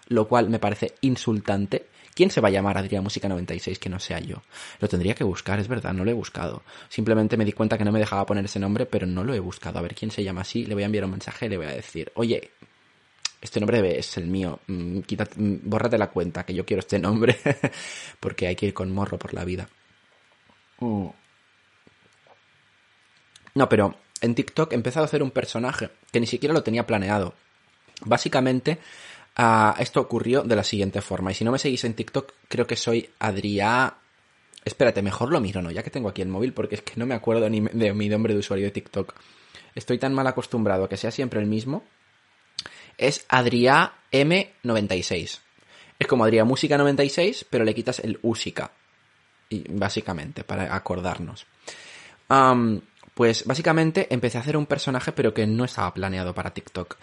lo cual me parece insultante. ¿Quién se va a llamar Adrián Música 96 que no sea yo? Lo tendría que buscar, es verdad, no lo he buscado. Simplemente me di cuenta que no me dejaba poner ese nombre, pero no lo he buscado. A ver quién se llama así, le voy a enviar un mensaje y le voy a decir, oye, este nombre es el mío, mm, quítate, mm, bórrate la cuenta que yo quiero este nombre, <laughs> porque hay que ir con morro por la vida. Mm. No, pero en TikTok he empezado a hacer un personaje que ni siquiera lo tenía planeado. Básicamente, ah, esto ocurrió de la siguiente forma. Y si no me seguís en TikTok, creo que soy Adrián. Espérate, mejor lo miro, ¿no? Ya que tengo aquí el móvil, porque es que no me acuerdo ni de mi nombre de usuario de TikTok. Estoy tan mal acostumbrado a que sea siempre el mismo es Adrià M96. Es como Adrià Música 96, pero le quitas el Úsica. Y básicamente, para acordarnos. pues básicamente empecé a hacer un personaje, pero que no estaba planeado para TikTok.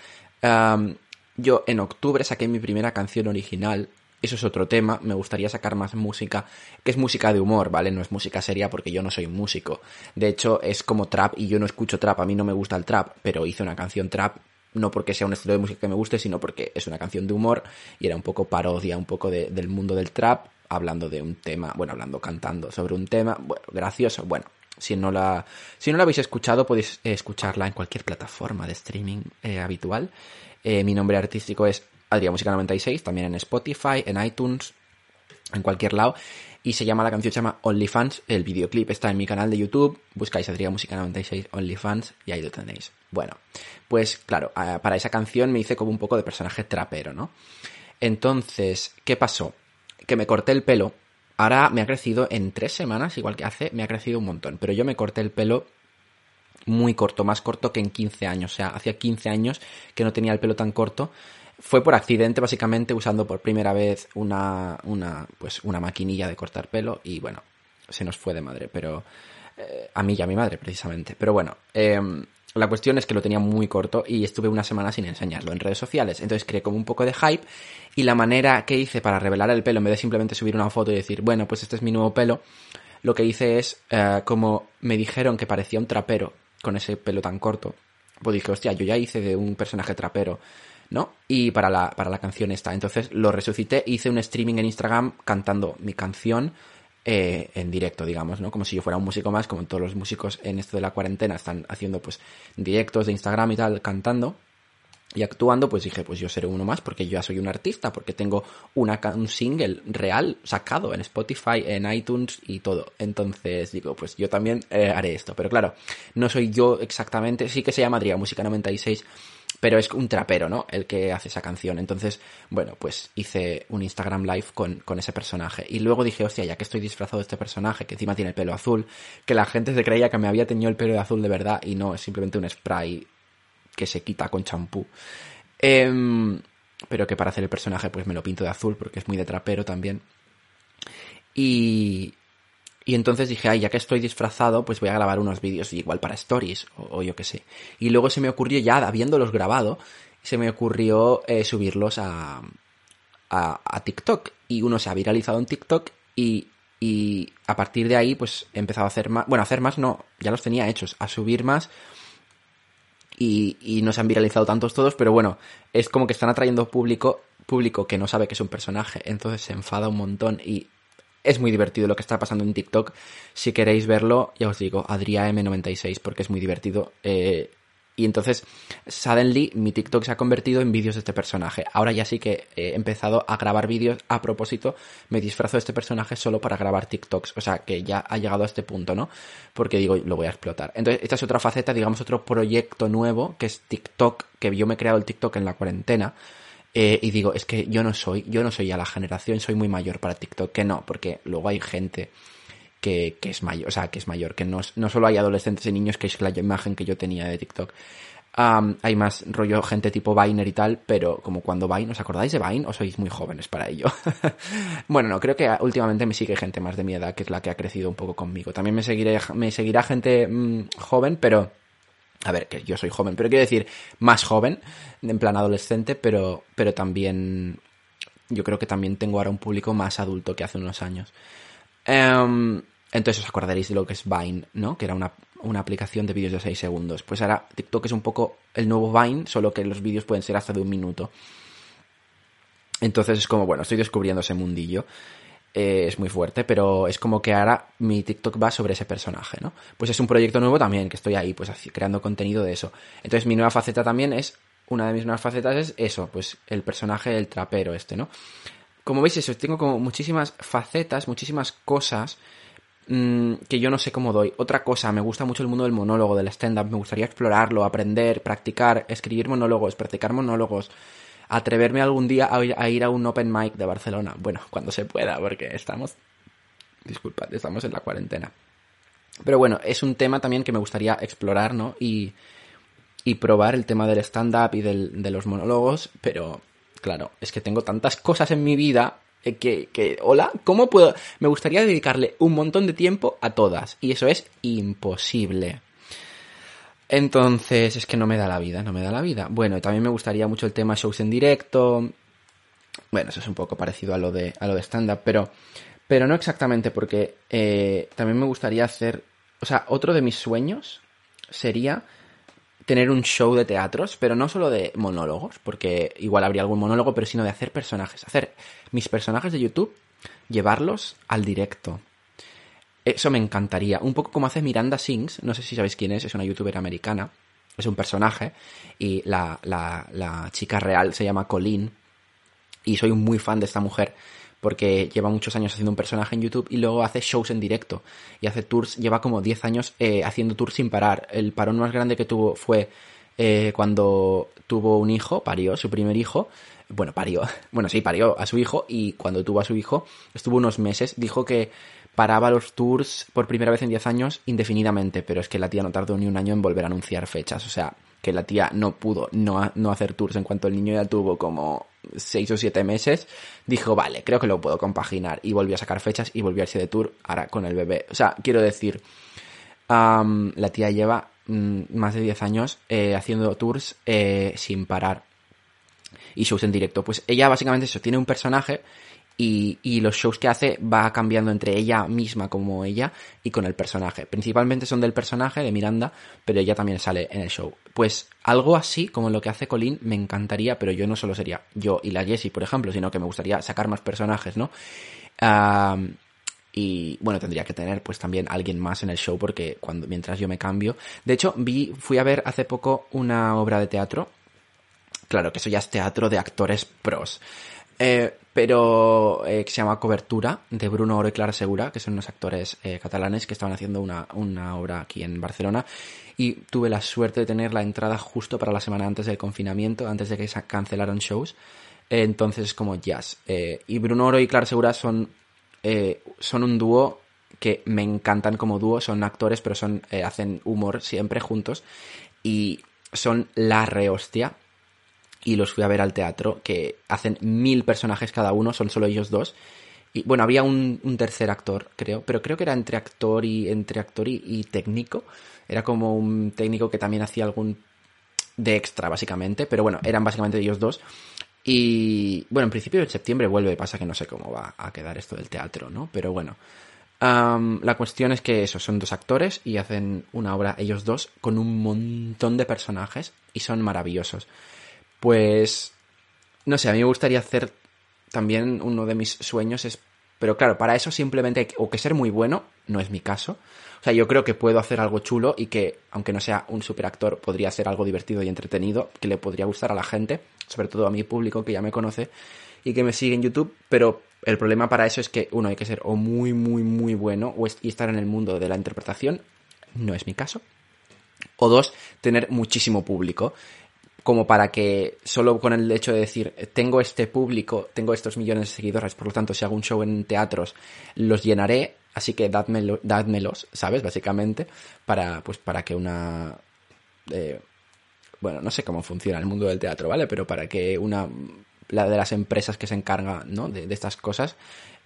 yo en octubre saqué mi primera canción original. Eso es otro tema, me gustaría sacar más música, que es música de humor, ¿vale? No es música seria porque yo no soy músico. De hecho, es como trap y yo no escucho trap, a mí no me gusta el trap, pero hice una canción trap no porque sea un estilo de música que me guste, sino porque es una canción de humor y era un poco parodia, un poco del mundo del trap, hablando de un tema, bueno, hablando, cantando sobre un tema, bueno, gracioso, bueno. Si no la, si no la habéis escuchado, podéis escucharla en cualquier plataforma de streaming eh, habitual. Eh, mi nombre artístico es Adrián Música 96, también en Spotify, en iTunes, en cualquier lado y se llama la canción se llama OnlyFans. El videoclip está en mi canal de YouTube. Buscáis Adrián Música 96 OnlyFans y ahí lo tenéis. Bueno, pues claro, para esa canción me hice como un poco de personaje trapero, ¿no? Entonces, ¿qué pasó? Que me corté el pelo. Ahora me ha crecido en tres semanas, igual que hace, me ha crecido un montón. Pero yo me corté el pelo muy corto, más corto que en 15 años. O sea, hacía 15 años que no tenía el pelo tan corto fue por accidente, básicamente, usando por primera vez una, una, pues, una maquinilla de cortar pelo y bueno, se nos fue de madre, pero eh, a mí y a mi madre, precisamente. Pero bueno, em, la cuestión es que lo tenía muy corto y estuve una semana sin enseñarlo en redes sociales. Entonces creé como un poco de hype y la manera que hice para revelar el pelo, en vez de simplemente subir una foto y decir, bueno, pues este es mi nuevo pelo, lo que hice es, eh, como me dijeron que parecía un trapero con ese pelo tan corto, pues dije, hostia, yo ya hice de un personaje trapero ¿no? Y para la, para la canción esta. Entonces lo resucité, hice un streaming en Instagram cantando mi canción eh, en directo, digamos, ¿no? Como si yo fuera un músico más, como todos los músicos en esto de la cuarentena están haciendo pues directos de Instagram y tal, cantando y actuando, pues dije, pues yo seré uno más porque yo ya soy un artista, porque tengo una, un single real sacado en Spotify, en iTunes y todo. Entonces digo, pues yo también eh, haré esto. Pero claro, no soy yo exactamente, sí que se llama Música 96 pero es un trapero, ¿no? El que hace esa canción. Entonces, bueno, pues hice un Instagram Live con, con, ese personaje. Y luego dije, hostia, ya que estoy disfrazado de este personaje, que encima tiene el pelo azul, que la gente se creía que me había tenido el pelo de azul de verdad y no, es simplemente un spray que se quita con champú. Em, pero que para hacer el personaje pues me lo pinto de azul porque es muy de trapero también. Y, y entonces dije, ay, ya que estoy disfrazado, pues voy a grabar unos vídeos igual para stories o, yo qué sé. Y luego se me ocurrió ya, habiéndolos grabado, se me ocurrió eh, subirlos a, a, a TikTok. Y uno se ha viralizado en TikTok y, y a partir de ahí pues he empezado a hacer más, bueno, a hacer más no, ya los tenía hechos, a subir más. Y, y no se han viralizado tantos todos, pero bueno, es como que están atrayendo público, público que no sabe que es un personaje, entonces se enfada un montón y es muy divertido lo que está pasando en TikTok. Si queréis verlo, ya os digo, AdriaM96, porque es muy divertido. Eh, y entonces, suddenly, mi TikTok se ha convertido en vídeos de este personaje. Ahora ya sí que he empezado a grabar vídeos a propósito. Me disfrazo de este personaje solo para grabar TikToks. O sea, que ya ha llegado a este punto, ¿no? Porque digo, lo voy a explotar. Entonces, esta es otra faceta, digamos, otro proyecto nuevo, que es TikTok, que yo me he creado el TikTok en la cuarentena. Eh, y digo, es que yo no soy, yo no soy ya la generación, soy muy mayor para TikTok, que no, porque luego hay gente que, que es mayor, o sea, que es mayor, que no, no solo hay adolescentes y niños, que es la imagen que yo tenía de TikTok. Um, hay más rollo gente tipo Viner y tal, pero como cuando Vine, ¿os acordáis de Vine o sois muy jóvenes para ello? <laughs> bueno, no, creo que últimamente me sigue gente más de mi edad, que es la que ha crecido un poco conmigo. También me seguiré, me seguirá gente mmm, joven, pero a ver, que yo soy joven, pero quiero decir más joven, en plan adolescente, pero, pero también, yo creo que también tengo ahora un público más adulto que hace unos años. Um, entonces os acordaréis de lo que es Vine, ¿no? Que era una, una aplicación de vídeos de 6 segundos. Pues ahora TikTok es un poco el nuevo Vine, solo que los vídeos pueden ser hasta de un minuto. Entonces es como, bueno, estoy descubriendo ese mundillo eh, es muy fuerte, pero es como que ahora mi TikTok va sobre ese personaje, ¿no? Pues es un proyecto nuevo también, que estoy ahí, pues creando contenido de eso. Entonces mi nueva faceta también es, una de mis nuevas facetas es eso, pues el personaje, el trapero este, ¿no? Como veis eso, tengo como muchísimas facetas, muchísimas cosas mmm, que yo no sé cómo doy. Otra cosa, me gusta mucho el mundo del monólogo, del stand-up, me gustaría explorarlo, aprender, practicar, escribir monólogos, practicar monólogos atreverme algún día a ir a un open mic de Barcelona. Bueno, cuando se pueda, porque estamos, disculpad, estamos en la cuarentena. Pero bueno, es un tema también que me gustaría explorar, ¿no? Y, y probar el tema del stand-up y del, de los monólogos, pero claro, es que tengo tantas cosas en mi vida que, que, hola, ¿cómo puedo? Me gustaría dedicarle un montón de tiempo a todas, y eso es imposible. Entonces, es que no me da la vida, no me da la vida. Bueno, también me gustaría mucho el tema shows en directo. Bueno, eso es un poco parecido a lo de, a lo de stand-up, pero, pero no exactamente, porque eh, también me gustaría hacer. O sea, otro de mis sueños sería tener un show de teatros, pero no solo de monólogos, porque igual habría algún monólogo, pero sino de hacer personajes. Hacer mis personajes de YouTube, llevarlos al directo. Eso me encantaría. Un poco como hace Miranda Sings, no sé si sabéis quién es, es una youtuber americana, es un personaje, y la, la, chica real se llama Colleen, y soy muy fan de esta mujer porque lleva muchos años haciendo un personaje en YouTube y luego hace shows en directo y hace tours, lleva como 10 años eh, haciendo tours sin parar. El parón más grande que tuvo fue eh, cuando tuvo un hijo, parió su primer hijo, bueno, parió, <laughs> bueno, sí, parió a su hijo y cuando tuvo a su hijo estuvo unos meses, dijo que paraba los tours por primera vez en 10 años indefinidamente, pero es que la tía no tardó ni un año en volver a anunciar fechas, o sea, que la tía no pudo no, no hacer tours en cuanto el niño ya tuvo como 6 o 7 meses, dijo, vale, creo que lo puedo compaginar y volvió a sacar fechas y volvió a irse de tour ahora con el bebé. O sea, quiero decir, la tía lleva mm, más de 10 años eh, haciendo tours eh, sin parar y shows en directo. Pues ella básicamente eso, tiene un personaje y, y, los shows que hace va cambiando entre ella misma como ella y con el personaje. Principalmente son del personaje de Miranda, pero ella también sale en el show. Pues algo así como lo que hace Colin me encantaría, pero yo no solo sería yo y la Jessie, por ejemplo, sino que me gustaría sacar más personajes, ¿no? Y bueno, tendría que tener pues también alguien más en el show porque cuando mientras yo me cambio. De hecho, vi, fui a ver hace poco una obra de teatro. Claro que eso ya es teatro de actores pros. Eh, pero eh, que se llama Cobertura, de Bruno Oro y Clara Segura, que son unos actores eh, catalanes que estaban haciendo una, una, obra aquí en Barcelona. Y tuve la suerte de tener la entrada justo para la semana antes del confinamiento, antes de que se cancelaron shows. entonces, como jazz. y Bruno Oro y Clara Segura son, son un dúo que me encantan como dúo. Son actores, pero son hacen humor siempre juntos. Y son la rehostia y los fui a ver al teatro, que hacen mil personajes cada uno, son solo ellos dos. Y bueno, había un, un tercer actor, creo, pero creo que era entre actor y entre actor y, técnico. Era como un técnico que también hacía algún de extra, básicamente, pero bueno, eran básicamente ellos dos. Y bueno, en principio en septiembre vuelve, pasa que no sé cómo va a quedar esto del teatro, ¿no? Pero bueno. La cuestión es que eso, son dos actores y hacen una obra ellos dos con un montón de personajes y son maravillosos. Pues, no sé, a mí me gustaría hacer también uno de mis sueños es, pero claro, para eso simplemente hay que, o que ser muy bueno, no es mi caso. O sea, yo creo que puedo hacer algo chulo y que, aunque no sea un superactor, podría ser algo divertido y entretenido, que le podría gustar a la gente, sobre todo a mi público que ya me conoce y que me sigue en YouTube, pero el problema para eso es que uno hay que ser o muy, muy, muy bueno o es- y estar en el mundo de la interpretación, no es mi caso. O dos, tener muchísimo público, como para que solo con el hecho de decir, tengo este público, tengo estos millones de seguidores, por lo tanto, si hago un show en teatros, los llenaré, así que dádmelo, dádmelos, ¿sabes? Básicamente, para, pues, para que una... eh, bueno, no sé cómo funciona el mundo del teatro, ¿vale? Pero para que una la de las empresas que se encarga, ¿no? De, de estas cosas,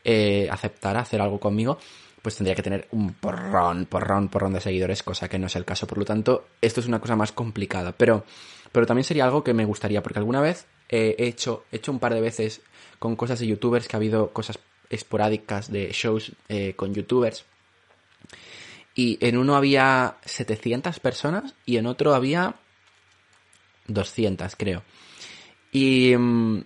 eh, aceptara hacer algo conmigo, pues tendría que tener un porrón, porrón, porrón de seguidores, cosa que no es el caso. Por lo tanto, esto es una cosa más complicada. Pero, pero también sería algo que me gustaría, porque alguna vez he hecho, he hecho un par de veces con cosas de youtubers, que ha habido cosas esporádicas de shows eh, con youtubers. Y en uno había 700 personas y en otro había 200, creo. Y mm,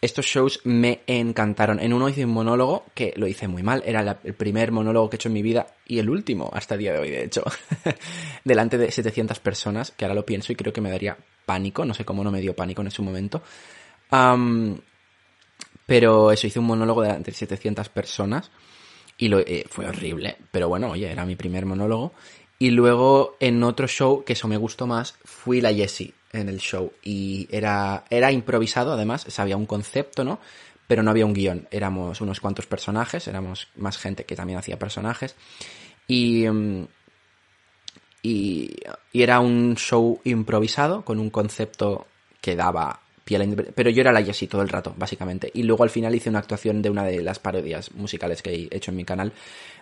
estos shows me encantaron. En uno hice un monólogo que lo hice muy mal. Era el primer monólogo que he hecho en mi vida y el último hasta el día de hoy, de hecho. <laughs> Delante de 700 personas, que ahora lo pienso y creo que me daría pánico. No sé cómo no me dio pánico en ese momento. Pero eso, hice un monólogo delante de 700 personas y lo, eh, fue horrible. Pero bueno, oye, era mi primer monólogo. Y luego en otro show, que eso me gustó más, fui la Jessie en el show. Y era, era improvisado, además, había un concepto, ¿no? Pero no había un guion. Éramos unos cuantos personajes, éramos más gente que también hacía personajes. Y, mm, y, era un show improvisado con un concepto que daba pie a la interpre- Pero yo era la Jessie todo el rato, básicamente. Y luego al final hice una actuación de una de las parodias musicales que he hecho en mi canal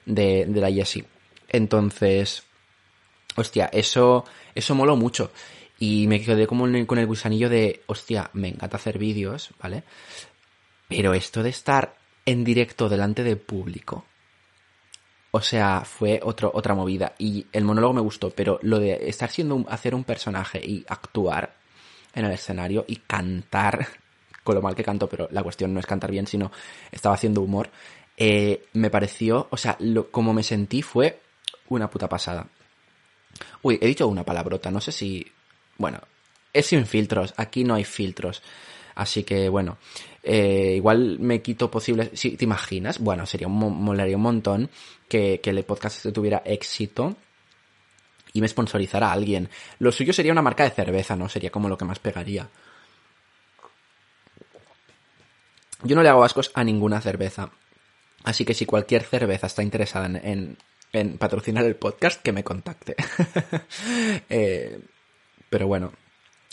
de, la Jessie. Entonces, hostia, eso, eso moló mucho. Y me quedé como con el gusanillo de, hostia, me encanta hacer vídeos, ¿vale? Pero esto de estar en directo delante de público, o sea, fue otro, otra movida. Y el monólogo me gustó, pero lo de estar siendo un- hacer un personaje y actuar en el escenario y cantar, <laughs> con lo mal que canto, pero la cuestión no es cantar bien, sino estaba haciendo humor, eh, me pareció, o sea, como me sentí fue una puta pasada. Uy, he dicho una palabrota, no sé si... Bueno, es sin filtros, aquí no hay filtros. Así que bueno, eh, igual me quito posibles... Si te imaginas, bueno, sería un, mo- molaría un montón que, que el podcast este tuviera éxito y me sponsorizara a alguien. Lo suyo sería una marca de cerveza, ¿no? Sería como lo que más pegaría. Yo no le hago ascos a ninguna cerveza. Así que si cualquier cerveza está interesada en, en- en patrocinar el podcast, que me contacte. <laughs> Eh, pero bueno,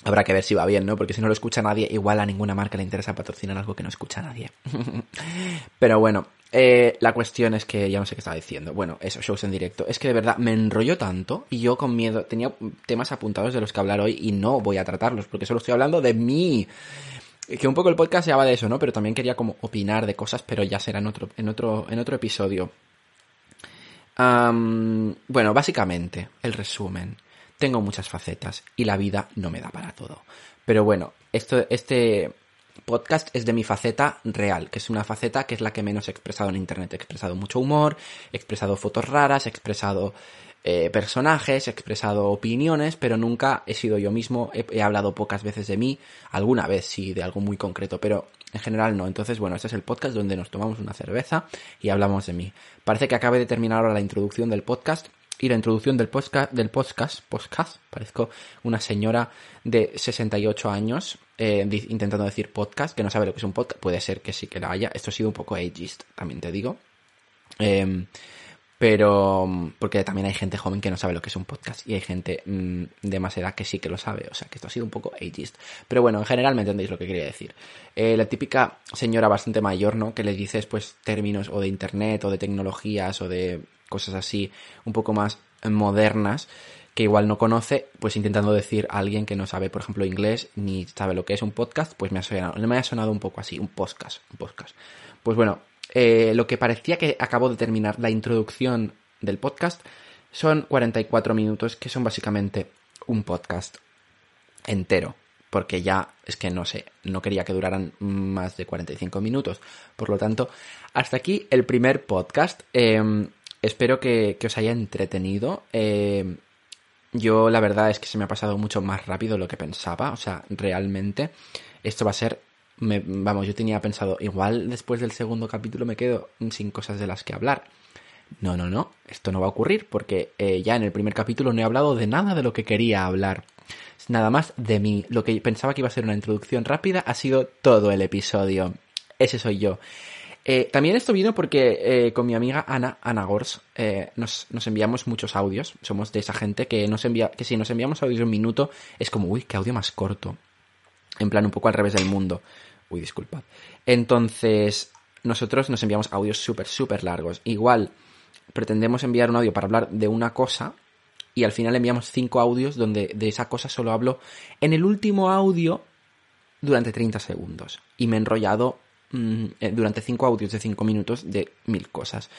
habrá que ver si va bien, ¿no? Porque si no lo escucha nadie, igual a ninguna marca le interesa patrocinar algo que no escucha nadie. <laughs> pero bueno, eh, la cuestión es que ya no sé qué estaba diciendo. Bueno, eso, shows en directo. Es que de verdad me enrollo tanto y yo con miedo tenía temas apuntados de los que hablar hoy y no voy a tratarlos porque solo estoy hablando de mí que un poco el podcast se habla de eso, ¿no? Pero también quería como opinar de cosas, pero ya será en otro, en otro, en otro episodio. Bueno, básicamente, el resumen. Tengo muchas facetas y la vida no me da para todo. Pero bueno, esto, este podcast es de mi faceta real, que es una faceta que es la que menos he expresado en internet. He expresado mucho humor, he expresado fotos raras, he expresado eh, personajes, he expresado opiniones, pero nunca he sido yo mismo, he, he hablado pocas veces de mí, alguna vez sí, de algo muy concreto, pero en general no. Entonces, bueno, este es el podcast donde nos tomamos una cerveza y hablamos de mí. Parece que acabe de terminar ahora la introducción del podcast y la introducción del podcast, del podcast, podcast, parezco una señora de 68 años eh, intentando decir podcast, que no sabe lo que es un podcast, puede ser que sí que la haya, esto ha sido un poco ageist, también te digo. Em, pero porque también hay gente joven que no sabe lo que es un podcast y hay gente mm, de más edad que sí que lo sabe, o sea que esto ha sido un poco ageist. Pero bueno, en general me entendéis lo que quería decir. Eh, la típica señora bastante mayor, ¿no? Que le dices pues términos o de internet o de tecnologías o de cosas así un poco más modernas que igual no conoce, pues intentando decir a alguien que no sabe, por ejemplo, inglés ni sabe lo que es un podcast, pues me ha sonado, me ha sonado un poco así, un podcast, un podcast. Pues bueno, eh, lo que parecía que acabo de terminar la introducción del podcast son 44 minutos, que son básicamente un podcast entero. Porque ya es que no sé, no quería que duraran más de 45 minutos. Por lo tanto, hasta aquí el primer podcast. Em, espero que, os haya entretenido. Em, yo la verdad es que se me ha pasado mucho más rápido lo que pensaba. O sea, realmente esto va a ser... vamos, yo tenía pensado, igual después del segundo capítulo me quedo sin cosas de las que hablar. No, no, no, esto no va a ocurrir porque eh, ya en el primer capítulo no he hablado de nada de lo que quería hablar. Nada más de mí. Lo que pensaba que iba a ser una introducción rápida ha sido todo el episodio. Ese soy yo. Eh, también esto vino porque eh, con mi amiga Ana, Ana Gors, nos, nos, enviamos muchos audios. Somos de esa gente que nos envía, que si nos enviamos audios de un minuto es como, uy, qué audio más corto. En plan, un poco al revés del mundo. Uy, disculpad. Entonces, nosotros nos enviamos audios súper, súper largos. Igual, pretendemos enviar un audio para hablar de una cosa y al final enviamos cinco audios donde de esa cosa solo hablo en el último audio durante 30 segundos. Y me he enrollado eh, durante cinco audios de cinco minutos de mil cosas.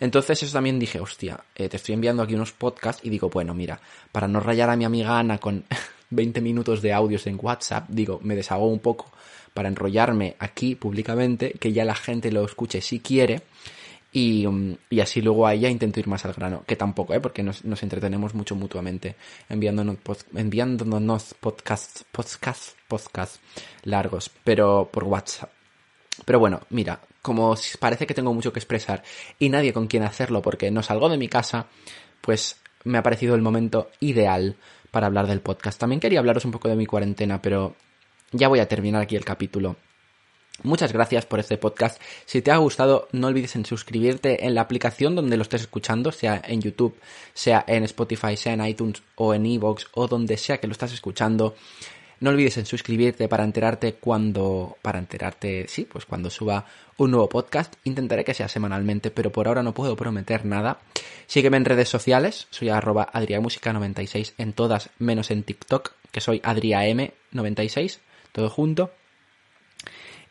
Entonces eso también dije, hostia, eh, te estoy enviando aquí unos podcasts y digo, bueno, mira, para no rayar a mi amiga Ana con <laughs> 20 minutos de audios en WhatsApp, digo, me deshago un poco para enrollarme aquí públicamente, que ya la gente lo escuche si quiere y, um, y, así luego a ella intento ir más al grano, que tampoco, ¿eh? porque nos, nos entretenemos mucho mutuamente enviándonos, enviándonos podcasts, podcasts, podcasts largos, pero por WhatsApp. Pero bueno, mira, como parece que tengo mucho que expresar y nadie con quien hacerlo porque no salgo de mi casa, pues me ha parecido el momento ideal para hablar del podcast. También quería hablaros un poco de mi cuarentena, pero ya voy a terminar aquí el capítulo. Muchas gracias por este podcast. Si te ha gustado, no olvides en suscribirte en la aplicación donde lo estés escuchando, sea en YouTube, sea en Spotify, sea en iTunes o en Evox o donde sea que lo estás escuchando. No olvides en suscribirte para enterarte cuando, para enterarte, sí, pues cuando suba un nuevo podcast. Intentaré que sea semanalmente, pero por ahora no puedo prometer nada. Sígueme en redes sociales, soy arroba adriamusica96 en todas, menos en TikTok, que soy adriam96, todo junto.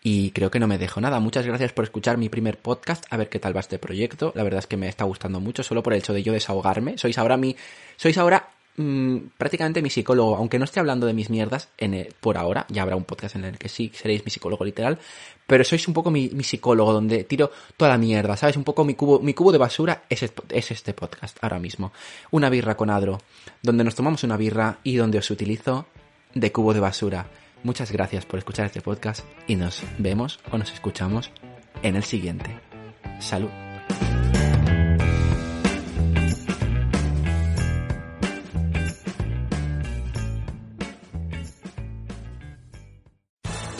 Y creo que no me dejo nada. Muchas gracias por escuchar mi primer podcast. A ver qué tal va este proyecto. La verdad es que me está gustando mucho, solo por el hecho de yo desahogarme. Sois ahora mi. Sois ahora mm, prácticamente mi psicólogo. Aunque no esté hablando de mis mierdas en por ahora. Ya habrá un podcast en el que sí seréis mi psicólogo literal. Pero sois un poco mi, psicólogo, donde tiro toda la mierda. ¿Sabes? Un poco mi cubo, mi cubo de basura es, es este podcast ahora mismo. Una birra con Adro. Donde nos tomamos una birra y donde os utilizo de cubo de basura. Muchas gracias por escuchar este podcast y nos vemos o nos escuchamos en el siguiente. Salud.